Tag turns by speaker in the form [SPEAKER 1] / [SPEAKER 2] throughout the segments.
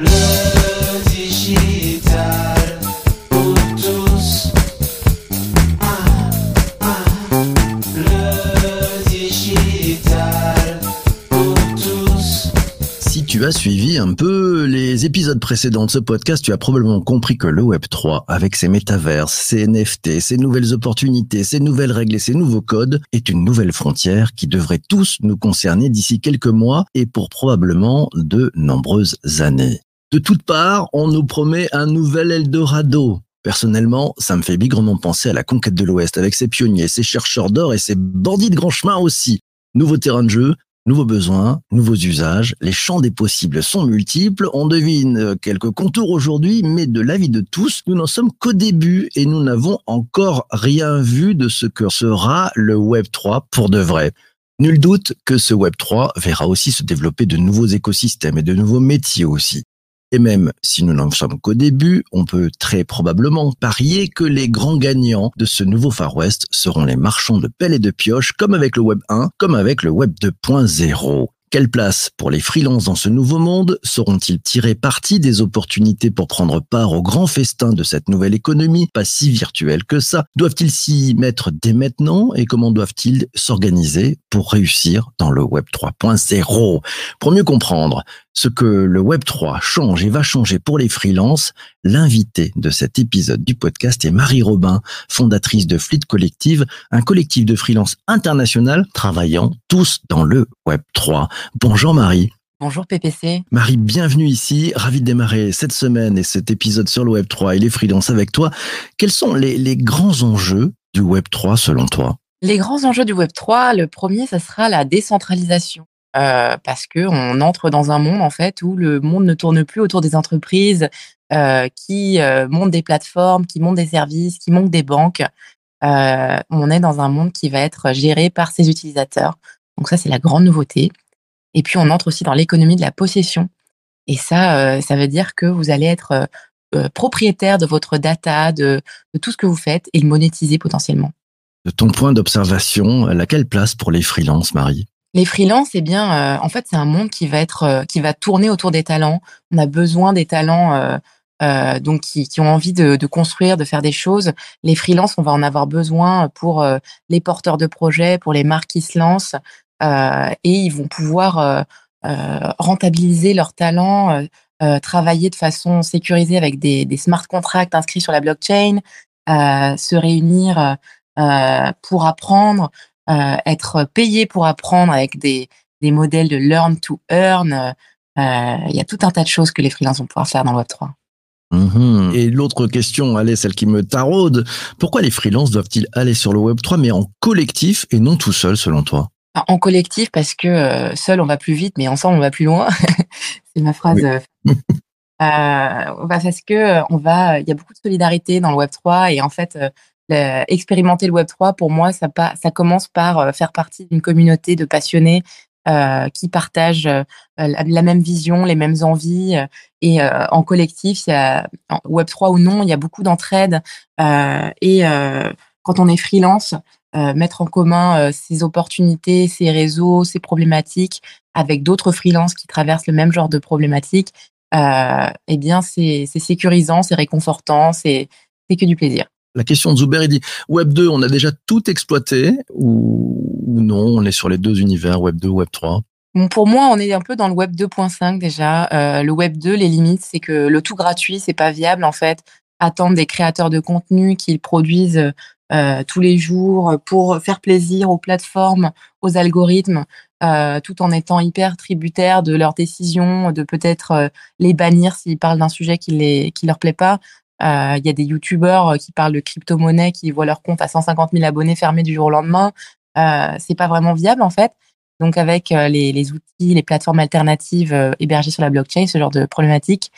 [SPEAKER 1] Le digital pour tous. Ah, ah. Le digital pour tous.
[SPEAKER 2] Si tu as suivi un peu les épisodes précédents de ce podcast, tu as probablement compris que le Web 3, avec ses métaverses, ses NFT, ses nouvelles opportunités, ses nouvelles règles et ses nouveaux codes, est une nouvelle frontière qui devrait tous nous concerner d'ici quelques mois et pour probablement de nombreuses années. De toutes parts, on nous promet un nouvel Eldorado. Personnellement, ça me fait bigrement penser à la conquête de l'Ouest avec ses pionniers, ses chercheurs d'or et ses bandits de grand chemin aussi. Nouveau terrain de jeu, nouveaux besoins, nouveaux usages, les champs des possibles sont multiples, on devine euh, quelques contours aujourd'hui, mais de l'avis de tous, nous n'en sommes qu'au début et nous n'avons encore rien vu de ce que sera le Web 3 pour de vrai. Nul doute que ce Web 3 verra aussi se développer de nouveaux écosystèmes et de nouveaux métiers aussi. Et même si nous n'en sommes qu'au début, on peut très probablement parier que les grands gagnants de ce nouveau Far West seront les marchands de pelles et de pioches, comme avec le Web 1, comme avec le Web 2.0. Quelle place pour les freelances dans ce nouveau monde Sauront-ils tirer parti des opportunités pour prendre part au grand festin de cette nouvelle économie, pas si virtuelle que ça? Doivent-ils s'y mettre dès maintenant? Et comment doivent-ils s'organiser pour réussir dans le Web 3.0 Pour mieux comprendre ce que le Web 3 change et va changer pour les freelances, l'invité de cet épisode du podcast est Marie Robin, fondatrice de Fleet Collective, un collectif de freelance international travaillant tous dans le Web 3. Bonjour Marie.
[SPEAKER 3] Bonjour PPC.
[SPEAKER 2] Marie, bienvenue ici. Ravi de démarrer cette semaine et cet épisode sur le Web 3 et les freelances avec toi. Quels sont les, les grands enjeux du Web 3 selon toi?
[SPEAKER 3] Les grands enjeux du Web 3, le premier, ça sera la décentralisation. Euh, parce que on entre dans un monde en fait où le monde ne tourne plus autour des entreprises euh, qui euh, montent des plateformes, qui montent des services, qui montent des banques. On est dans un monde qui va être géré par ses utilisateurs. Donc ça, c'est la grande nouveauté. Et puis on entre aussi dans l'économie de la possession. Et ça, ça veut dire que vous allez être propriétaire de votre data, de, de tout ce que vous faites et le monétiser potentiellement.
[SPEAKER 2] De ton point d'observation, laquelle place pour les freelances, Marie?
[SPEAKER 3] Les freelances, eh bien, euh, en fait, c'est un monde qui va être, euh, qui va tourner autour des talents. On a besoin des talents, euh, euh, donc qui, qui ont envie de, de construire, de faire des choses. Les freelances, on va en avoir besoin pour euh, les porteurs de projets, pour les marques qui se lancent, euh, et ils vont pouvoir rentabiliser leurs talents, travailler de façon sécurisée avec des, des smart contracts inscrits sur la blockchain, se réunir euh, pour apprendre, être payé pour apprendre avec des, des modèles de learn to earn. Euh, Il y a tout un tas de choses que les freelances vont pouvoir faire dans le Web 3.
[SPEAKER 2] Mhm. Et l'autre question, allez, celle qui me taraude, pourquoi les freelances doivent-ils aller sur le Web 3 mais en collectif et non tout seul selon toi?
[SPEAKER 3] En collectif, parce que euh, seul on va plus vite, mais ensemble on va plus loin. C'est ma phrase.
[SPEAKER 2] Oui.
[SPEAKER 3] euh, euh, bah, parce que euh, on va, il y a beaucoup de solidarité dans le Web 3 et en fait, euh, le- expérimenter le Web 3 pour moi, ça, ça commence par euh, faire partie d'une communauté de passionnés euh, qui partagent euh, la, même vision, les mêmes envies euh, et euh, en collectif, il y a en Web 3 ou non, il y a beaucoup d'entraide euh, et euh, quand on est freelance, euh, mettre en commun euh, ses opportunités, ses réseaux, ses problématiques avec d'autres freelances qui traversent le même genre de problématiques, euh, eh bien, c'est sécurisant, c'est réconfortant, c'est que du plaisir.
[SPEAKER 2] La question de Zuber, il dit Web 2, on a déjà tout exploité ou, non, on est sur les deux univers, Web 2, Web 3
[SPEAKER 3] Bon, pour moi, on est un peu dans le web 2.5 déjà. Euh, le web 2, les limites, c'est que le tout gratuit, c'est pas viable en fait. Attendre des créateurs de contenu qu'ils produisent euh, tous les jours pour faire plaisir aux plateformes, aux algorithmes, euh, tout en étant hyper tributaires de leurs décisions, de peut-être les bannir s'ils parlent d'un sujet qui les qui leur plaît pas. Euh, Il y a des youtubeurs qui parlent de crypto-monnaie, qui voient leur compte à 150 000 abonnés fermés du jour au lendemain. Euh, c'est pas vraiment viable en fait. Donc avec euh, les, outils, les plateformes alternatives euh, hébergées sur la blockchain, ce genre de problématiques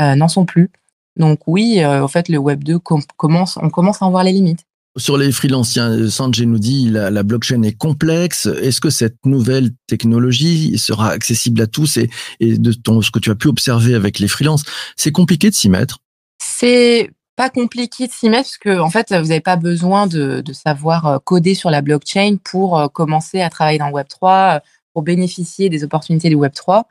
[SPEAKER 3] euh, n'en sont plus. Donc oui, euh, en fait, le Web 2 com- commence, on commence à en voir les limites.
[SPEAKER 2] Sur les freelanciens, Sanjay nous dit la, la blockchain est complexe. Est-ce que cette nouvelle technologie sera accessible à tous et, et de ton, ce que tu as pu observer avec les freelances, c'est compliqué de s'y mettre?
[SPEAKER 3] C'est pas compliqué de s'y mettre parce que en fait, vous n'avez pas besoin de, savoir euh, coder sur la blockchain pour euh, commencer à travailler dans Web 3, euh, pour bénéficier des opportunités du Web 3.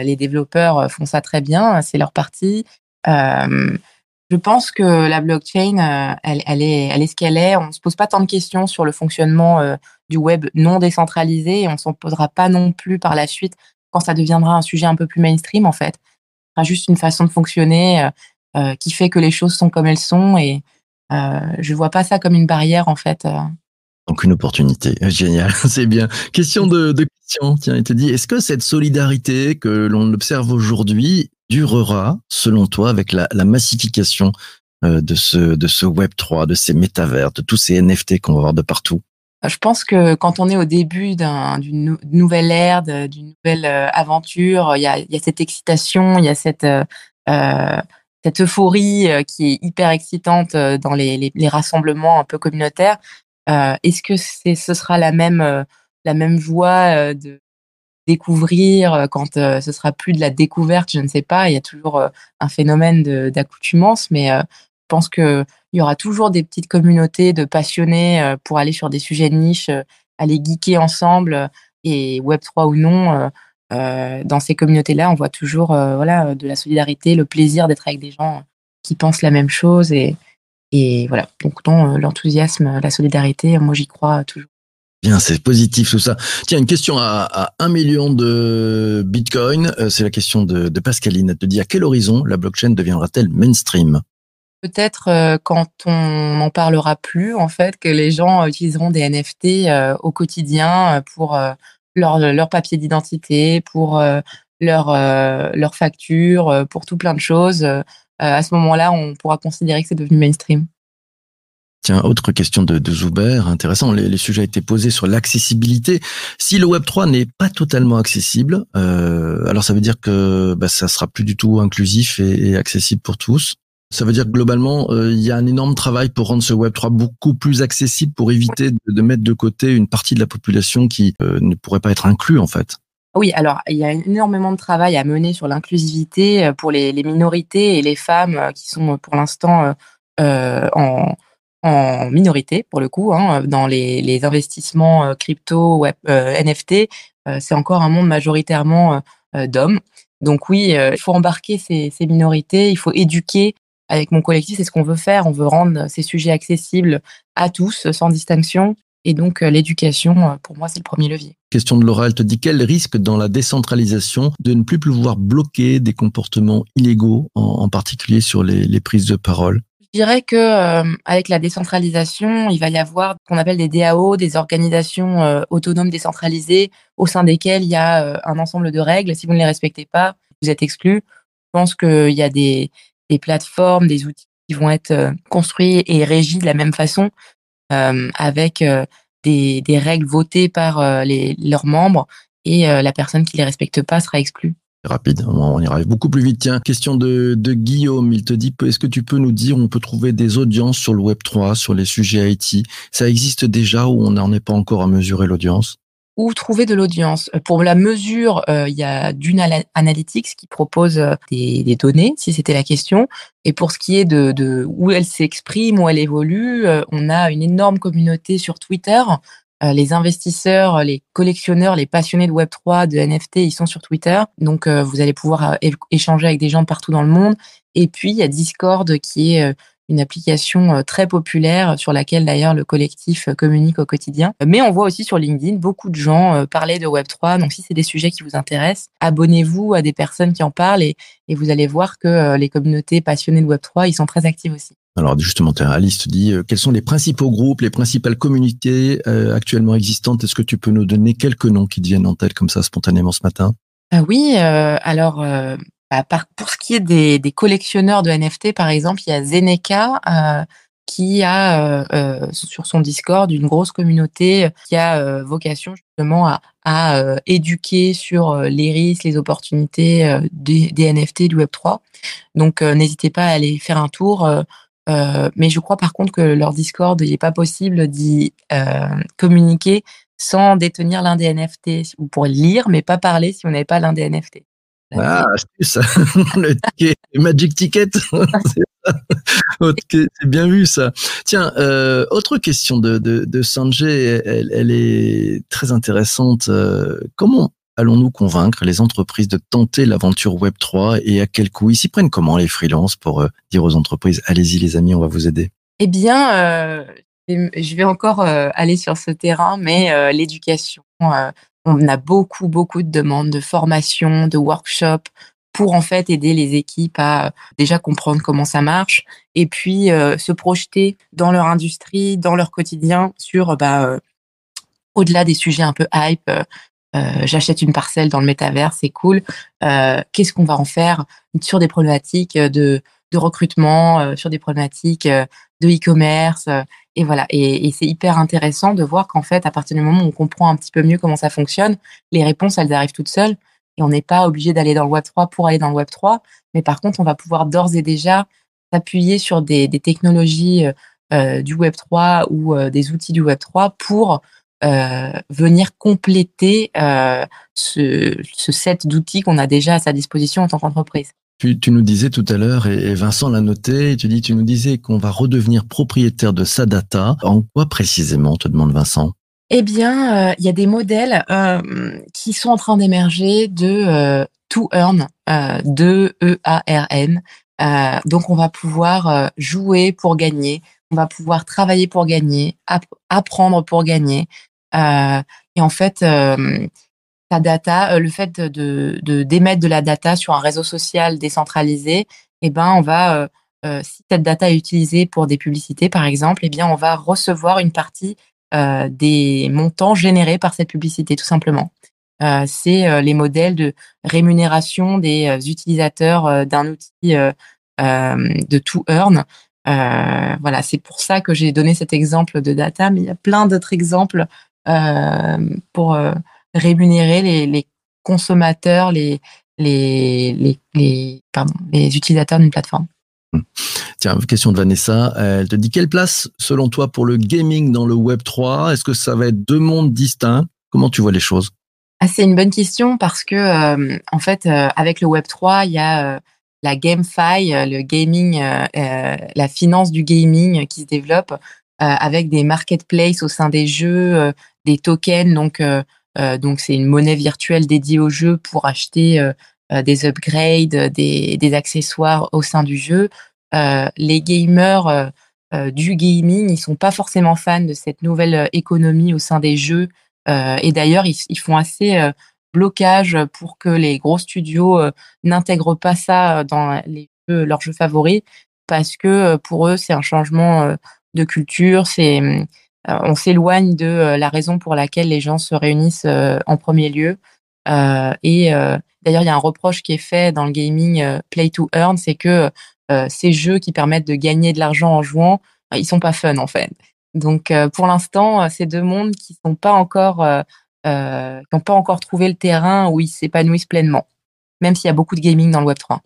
[SPEAKER 3] les développeurs font ça très bien, c'est leur partie. je pense que la blockchain, elle, est, ce qu'elle est. On ne se pose pas tant de questions sur le fonctionnement du web non décentralisé et on s'en posera pas non plus par la suite quand ça deviendra un sujet un peu plus mainstream en fait. Ce sera juste une façon de fonctionner qui fait que les choses sont comme elles sont et euh, je vois pas ça comme une barrière en fait.
[SPEAKER 2] Donc une opportunité, génial, c'est bien. Question de, de question, tiens, il te dit, est-ce que cette solidarité que l'on observe aujourd'hui durera, selon toi, avec la, la massification euh, de ce de ce Web 3, de ces métavers, de tous ces NFT qu'on va voir de partout?
[SPEAKER 3] Je pense que quand on est au début d'une nouvelle ère, d'une nouvelle euh, aventure, il y a, y a cette excitation, il y a cette euh, cette euphorie euh, qui est hyper excitante euh, dans les, rassemblements un peu communautaires. Euh, Est-ce que ce sera la même joie de découvrir quand ce sera plus de la découverte Je ne sais pas. Il y a toujours un phénomène d'accoutumance, mais je pense que il y aura toujours des petites communautés de passionnés pour aller sur des sujets de niche, aller geeker ensemble et Web 3 ou non euh, dans ces communautés-là, on voit toujours euh, voilà de la solidarité, le plaisir d'être avec des gens qui pensent la même chose et, et voilà. Donc dans euh, l'enthousiasme, la solidarité, moi j'y crois toujours.
[SPEAKER 2] Bien, c'est positif tout ça. Tiens, une question à, à 1 million de bitcoin. c'est la question de, de Pascaline. Elle te dit à quel horizon la blockchain deviendra-t-elle mainstream?
[SPEAKER 3] Peut-être quand on n'en parlera plus, en fait, que les gens utiliseront des NFT au quotidien pour leur, leur papier d'identité, pour euh, leur, euh, leur facture, euh, pour tout plein de choses. à ce moment-là, on pourra considérer que c'est devenu mainstream.
[SPEAKER 2] Tiens, autre question de, de Zuber, intéressant. Les, les, sujets étaient posés sur l'accessibilité. Si le Web 3 n'est pas totalement accessible, alors ça veut dire que bah, ça sera plus du tout inclusif et accessible pour tous. Ça veut dire que globalement, euh, il y a un énorme travail pour rendre ce Web3 beaucoup plus accessible, pour éviter de, mettre de côté une partie de la population qui euh, ne pourrait pas être inclue en fait.
[SPEAKER 3] Oui, alors il y a énormément de travail à mener sur l'inclusivité euh, pour les, minorités et les femmes qui sont pour l'instant en, minorité, pour le coup, hein, dans les, investissements crypto, web, NFT. C'est encore un monde majoritairement d'hommes. Donc oui, il faut embarquer ces minorités, il faut éduquer avec mon collectif, c'est ce qu'on veut faire. On veut rendre ces sujets accessibles à tous, sans distinction. Et donc, euh, l'éducation, euh, pour moi, c'est le premier levier.
[SPEAKER 2] Question de Laura, elle te dit quel risque dans la décentralisation de ne plus pouvoir bloquer des comportements illégaux, en, particulier sur les, les, prises de parole?
[SPEAKER 3] Je dirais que euh, avec la décentralisation, il va y avoir ce qu'on appelle des DAO, des organisations euh, autonomes décentralisées, au sein desquelles il y a euh, un ensemble de règles. Si vous ne les respectez pas, vous êtes exclu. Je pense qu'il y a des, des plateformes, des outils qui vont être euh, construits et régis de la même façon, euh, avec euh, des, règles votées par les, leurs membres, et la personne qui les respecte pas sera exclue.
[SPEAKER 2] Rapide, on arrive beaucoup plus vite. Tiens, question de, de Guillaume, il te dit, est-ce que tu peux nous dire on peut trouver des audiences sur le Web 3, sur les sujets IT Ça existe déjà ou on n'en est pas encore à mesurer l'audience?
[SPEAKER 3] Ou trouver de l'audience. Euh, pour la mesure, euh, il y a Dune Analytics qui propose euh, des, données, si c'était la question. Et pour ce qui est de, où elle s'exprime, où elle évolue, on a une énorme communauté sur Twitter. Les investisseurs, les collectionneurs, les passionnés de Web3, de NFT, ils sont sur Twitter. Donc, vous allez pouvoir échanger avec des gens partout dans le monde. Et puis, il y a Discord qui est une application euh, très populaire sur laquelle d'ailleurs le collectif euh, communique au quotidien. Mais on voit aussi sur LinkedIn beaucoup de gens euh, parler de Web3. Donc si c'est des sujets qui vous intéressent, abonnez-vous à des personnes qui en parlent et, et vous allez voir que les communautés passionnées de Web3, ils sont très actifs aussi.
[SPEAKER 2] Alors justement, Alice te dit, quels sont les principaux groupes, les principales communautés actuellement existantes? Est-ce que tu peux nous donner quelques noms qui te viennent en tête comme ça spontanément ce matin?
[SPEAKER 3] Ah Oui, alors bah, pour ce qui est des, collectionneurs de NFT, par exemple, il y a Zeneca euh, qui a euh, euh, sur son Discord une grosse communauté qui a vocation justement à, éduquer sur les risques, les opportunités des, NFT du Web 3. Donc n'hésitez pas à aller faire un tour. mais je crois par contre que leur Discord, il n'est pas possible d'y communiquer sans détenir l'un des NFT. Vous pourrez lire, mais pas parler si vous n'avez pas l'un des NFT.
[SPEAKER 2] Ah, astuce, le ticket, Magic Ticket. c'est bien vu ça. Tiens, euh, autre question de, de, de Sanjay, elle, elle, est très intéressante. Euh, comment allons-nous convaincre les entreprises de tenter l'aventure Web3 et à quel coût? Ils s'y prennent comment les freelances pour euh, dire aux entreprises allez-y les amis, on va vous aider?
[SPEAKER 3] Eh bien, euh, je vais encore euh, aller sur ce terrain, mais euh, l'éducation, euh, on a beaucoup, beaucoup de demandes de formation, de workshops pour en fait aider les équipes à euh, déjà comprendre comment ça marche et puis euh, se projeter dans leur industrie, dans leur quotidien sur bah, euh, au-delà des sujets un peu hype. J'achète une parcelle dans le métavers, c'est cool. Qu'est-ce qu'on va en faire sur des problématiques de, recrutement, sur des problématiques de e-commerce et voilà. Et, c'est hyper intéressant de voir qu'en fait, à partir du moment où on comprend un petit peu mieux comment ça fonctionne, les réponses elles arrivent toutes seules et on n'est pas obligé d'aller dans le Web 3 pour aller dans le Web 3. Mais par contre, on va pouvoir d'ores et déjà s'appuyer sur des, technologies euh, euh, du Web 3 ou euh, des outils du Web 3 pour venir compléter ce set d'outils qu'on a déjà à sa disposition en tant qu'entreprise.
[SPEAKER 2] Tu, tu nous disais tout à l'heure, et, Vincent l'a noté, tu dis, tu nous disais qu'on va redevenir propriétaire de sa data. En quoi précisément, te demande Vincent?
[SPEAKER 3] Eh bien, euh, il y a des modèles euh, qui sont en train d'émerger de euh, to earn, de E-A-R-N. Donc, on va pouvoir jouer pour gagner, on va pouvoir travailler pour gagner, app- apprendre pour gagner. Et en fait, ta data, euh, le fait de, de, d'émettre de la data sur un réseau social décentralisé, eh ben, on va, euh, euh, si cette data est utilisée pour des publicités, par exemple, eh bien, on va recevoir une partie euh, des montants générés par cette publicité, tout simplement. Euh, c'est euh, les modèles de rémunération des utilisateurs d'un outil de to earn. Voilà, c'est pour ça que j'ai donné cet exemple de data, mais il y a plein d'autres exemples pour rémunérer les, les consommateurs, les, les, les, les, pardon, les utilisateurs d'une plateforme.
[SPEAKER 2] Tiens, question de Vanessa. Elle te dit quelle place, selon toi, pour le gaming dans le Web 3 Est-ce que ça va être deux mondes distincts? Comment tu vois les choses?
[SPEAKER 3] Ah, c'est une bonne question parce que euh, en fait, euh, avec le Web 3, il y a euh, la GameFi, le gaming, la finance du gaming qui se développe avec des marketplaces au sein des jeux, des tokens. Donc, donc c'est une monnaie virtuelle dédiée au jeu pour acheter euh, euh, des upgrades, euh, des, accessoires au sein du jeu. Euh, les gamers euh, euh, du gaming, ils sont pas forcément fans de cette nouvelle euh, économie au sein des jeux. Euh, et d'ailleurs, ils, font assez euh, blocage pour que les gros studios euh, n'intègrent pas ça euh, dans leurs jeux favoris, parce que euh, pour eux, c'est un changement euh, de culture. C'est euh, on s'éloigne de euh, la raison pour laquelle les gens se réunissent euh, en premier lieu. Euh, et euh, d'ailleurs, il y a un reproche qui est fait dans le gaming euh, play to earn, c'est que euh, ces jeux qui permettent de gagner de l'argent en jouant, euh, ils sont pas fun en fait. Donc euh, pour l'instant, euh, c'est deux mondes qui sont pas encore euh, euh, qui n'ont pas encore trouvé le terrain où ils s'épanouissent pleinement, même s'il y a beaucoup de gaming dans le Web 3.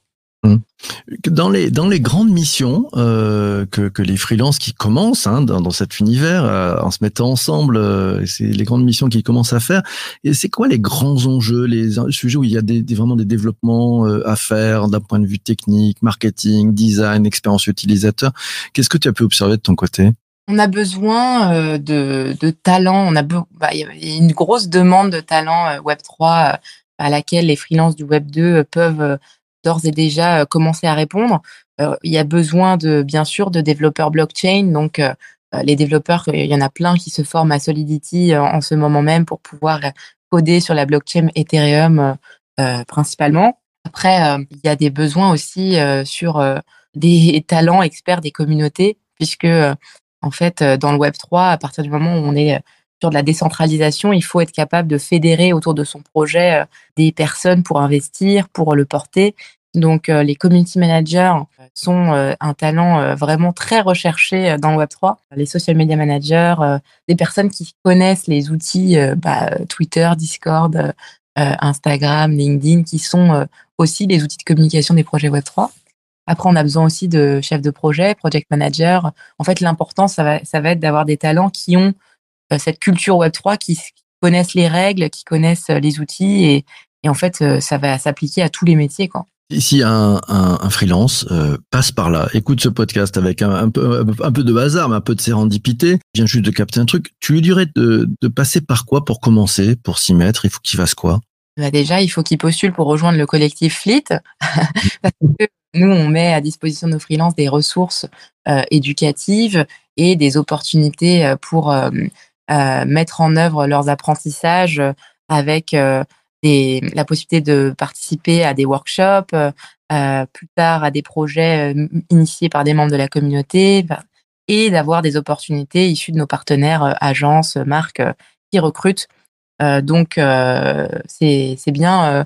[SPEAKER 2] Dans les dans les grandes missions euh, que que les freelances qui commencent hein, dans, dans cet univers euh, en se mettant ensemble, euh, c'est les grandes missions qu'ils commencent à faire. Et c'est quoi les grands enjeux, les sujets où il y a des, vraiment des développements euh, à faire d'un point de vue technique, marketing, design, expérience utilisateur? Qu'est-ce que tu as pu observer de ton côté?
[SPEAKER 3] On a besoin euh, de, de talents. On a bah, y a- une grosse demande de talents euh, Web 3 euh, à laquelle les freelances du Web 2 euh, peuvent d'ores et déjà euh, commencer à répondre. Euh, il y a besoin de bien sûr de développeurs blockchain. Donc euh, les développeurs, il y en a plein qui se forment à Solidity en ce moment même pour pouvoir coder sur la blockchain Ethereum principalement. Après, il y a des besoins aussi sur des talents experts des communautés, puisque en fait, dans le Web 3, à partir du moment où on est sur de la décentralisation, il faut être capable de fédérer autour de son projet euh, des personnes pour investir, pour le porter. Donc, euh, les community managers sont euh, un talent vraiment très recherché dans le Web 3. Les social media managers, des personnes qui connaissent les outils bah, Twitter, Discord, Instagram, LinkedIn, qui sont aussi les outils de communication des projets Web 3. Après, on a besoin aussi de chefs de projet, project manager. En fait, l'important, ça va, ça va être d'avoir des talents qui ont cette culture Web3, qui, connaissent les règles, qui connaissent euh, les outils, et, et en fait, euh, ça va s'appliquer à tous les métiers. Quoi.
[SPEAKER 2] Si un, un, un freelance euh, passe par là, écoute ce podcast avec un, un peu, un peu de hasard, mais un peu de sérendipité, vient juste de capter un truc, tu lui dirais de, de passer par quoi pour commencer, pour s'y mettre? Il faut qu'il fasse quoi?
[SPEAKER 3] Bah déjà, il faut qu'ils postulent pour rejoindre le collectif Fleet. Parce que nous, on met à disposition de nos freelances des ressources euh, éducatives et des opportunités euh, pour euh, euh, mettre en œuvre leurs apprentissages euh, avec euh, la possibilité de participer à des workshops, euh, plus tard à des projets euh, initiés par des membres de la communauté bah, et d'avoir des opportunités issues de nos partenaires, euh, agences, marques euh, qui recrutent. Euh, donc, euh, c'est bien euh,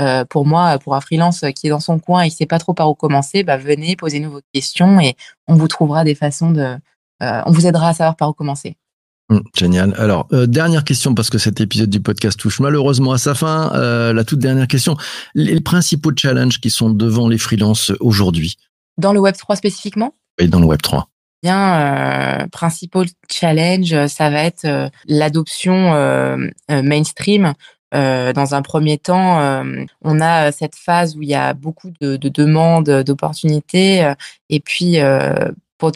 [SPEAKER 3] euh, pour moi, pour un freelance qui est dans son coin et qui sait pas trop par où commencer, bah, venez, posez-nous vos questions et on vous trouvera des façons de, euh, on vous aidera à savoir par où commencer.
[SPEAKER 2] Hum, génial. Alors, euh, dernière question, parce que cet épisode du podcast touche malheureusement à sa fin. Euh, la toute dernière question. Les, principaux challenges qui sont devant les freelances aujourd'hui?
[SPEAKER 3] Dans le Web 3 spécifiquement,
[SPEAKER 2] et dans le Web 3
[SPEAKER 3] bien, euh, principal challenge, euh, ça va être l'adoption mainstream. Euh, dans un premier temps, euh, on a cette phase où il y a beaucoup de, de demandes, d'opportunités, euh, et puis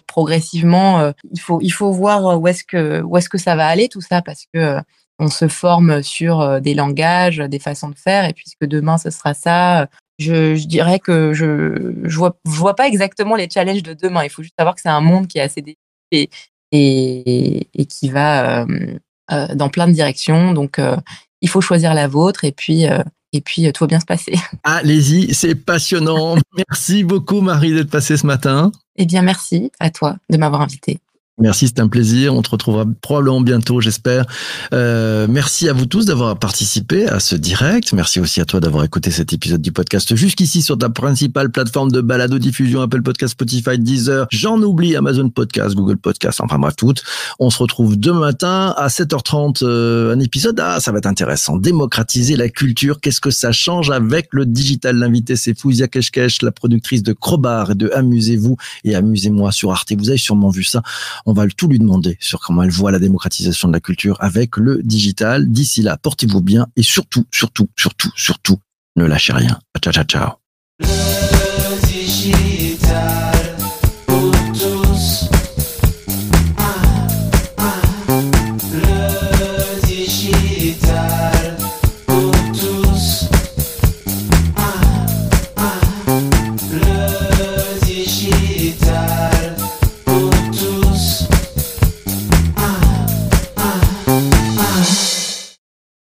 [SPEAKER 3] progressivement, euh, il faut il faut voir où est-ce que où est-ce que ça va aller tout ça parce que euh, on se forme sur euh, des langages, des façons de faire, et puisque demain ce sera ça, je, je dirais que je je vois je vois pas exactement les challenges de demain. Il faut juste savoir que c'est un monde qui est assez développé et, et qui va euh, euh, dans plein de directions. Donc euh, il faut choisir la vôtre et puis euh, et puis euh, tout va bien se passer.
[SPEAKER 2] Allez-y, c'est passionnant. Merci beaucoup Marie d'être passée ce matin.
[SPEAKER 3] Eh bien merci à toi de m'avoir invité.
[SPEAKER 2] Merci, c'est un plaisir. On te retrouvera probablement bientôt, j'espère. Euh, merci à vous tous d'avoir participé à ce direct. Merci aussi à toi d'avoir écouté cet épisode du podcast jusqu'ici sur ta principale plateforme de balado diffusion, Apple Podcast, Spotify, Deezer. J'en oublie Amazon Podcast, Google Podcast, enfin bref, toutes. On se retrouve demain matin à 7h30, euh, un épisode. Ah, ça va être intéressant. Démocratiser la culture. Qu'est-ce que ça change avec le digital? L'invité, c'est Fouzia Keshkesh, la productrice de Crobar et de Amusez-vous et Amusez-moi sur Arte. Vous avez sûrement vu ça. On va tout lui demander sur comment elle voit la démocratisation de la culture avec le digital. D'ici là, portez-vous bien et surtout, surtout, surtout, surtout, ne lâchez rien. Ciao, ciao, ciao.